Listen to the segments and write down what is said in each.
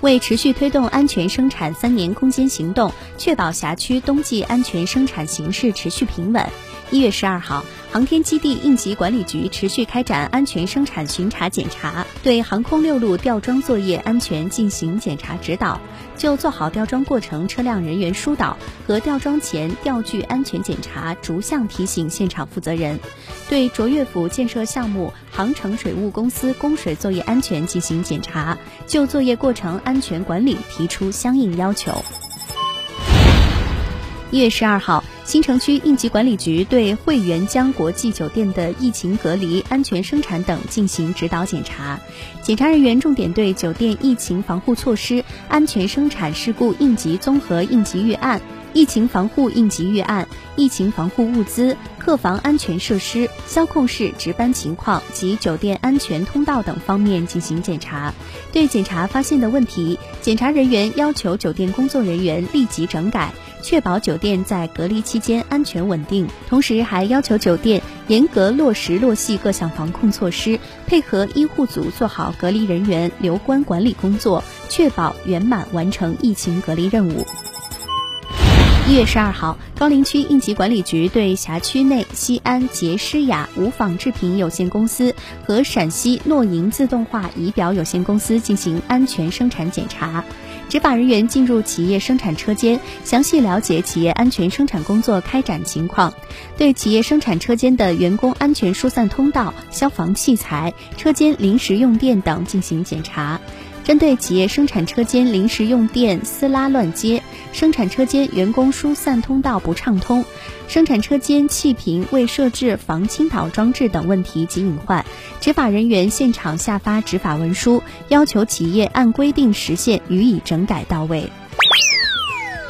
为持续推动安全生产三年攻坚行动，确保辖区冬季安全生产形势持续平稳，一月十二号。航天基地应急管理局持续开展安全生产巡查检查，对航空六路吊装作业安全进行检查指导，就做好吊装过程车辆人员疏导和吊装前吊具安全检查逐项提醒现场负责人，对卓越府建设项目航程水务公司供水作业安全进行检查，就作业过程安全管理提出相应要求。一月十二号。新城区应急管理局对汇源江国际酒店的疫情隔离、安全生产等进行指导检查。检查人员重点对酒店疫情防护措施、安全生产事故应急综合应急预案、疫情防护应急预案、疫情防护物资、客房安全设施、消控室值班情况及酒店安全通道等方面进行检查。对检查发现的问题，检查人员要求酒店工作人员立即整改。确保酒店在隔离期间安全稳定，同时还要求酒店严格落实落细各项防控措施，配合医护组做好隔离人员留观管理工作，确保圆满完成疫情隔离任务。一月十二号，高陵区应急管理局对辖区内西安杰诗雅无纺制品有限公司和陕西诺银自动化仪表有限公司进行安全生产检查。执法人员进入企业生产车间，详细了解企业安全生产工作开展情况，对企业生产车间的员工安全疏散通道、消防器材、车间临时用电等进行检查。针对企业生产车间临时用电私拉乱接、生产车间员工疏散通道不畅通、生产车间气瓶未设置防倾倒装置等问题及隐患，执法人员现场下发执法文书，要求企业按规定时限予以整改到位。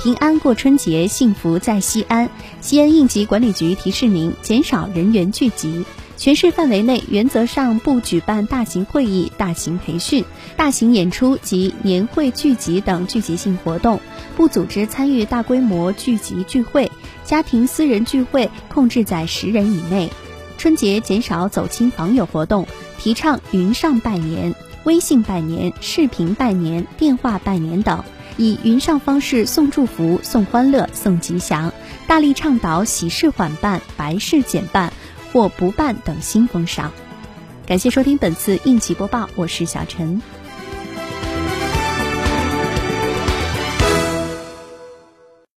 平安过春节，幸福在西安。西安应急管理局提示您：减少人员聚集。全市范围内原则上不举办大型会议、大型培训、大型演出及年会聚集等聚集性活动，不组织参与大规模聚集聚会，家庭私人聚会控制在十人以内。春节减少走亲访友活动，提倡云上拜年、微信拜年、视频拜年、电话拜年等，以云上方式送祝福、送欢乐、送吉祥，大力倡导喜事缓办、白事减办。或不办等新风尚。感谢收听本次应急播报，我是小陈。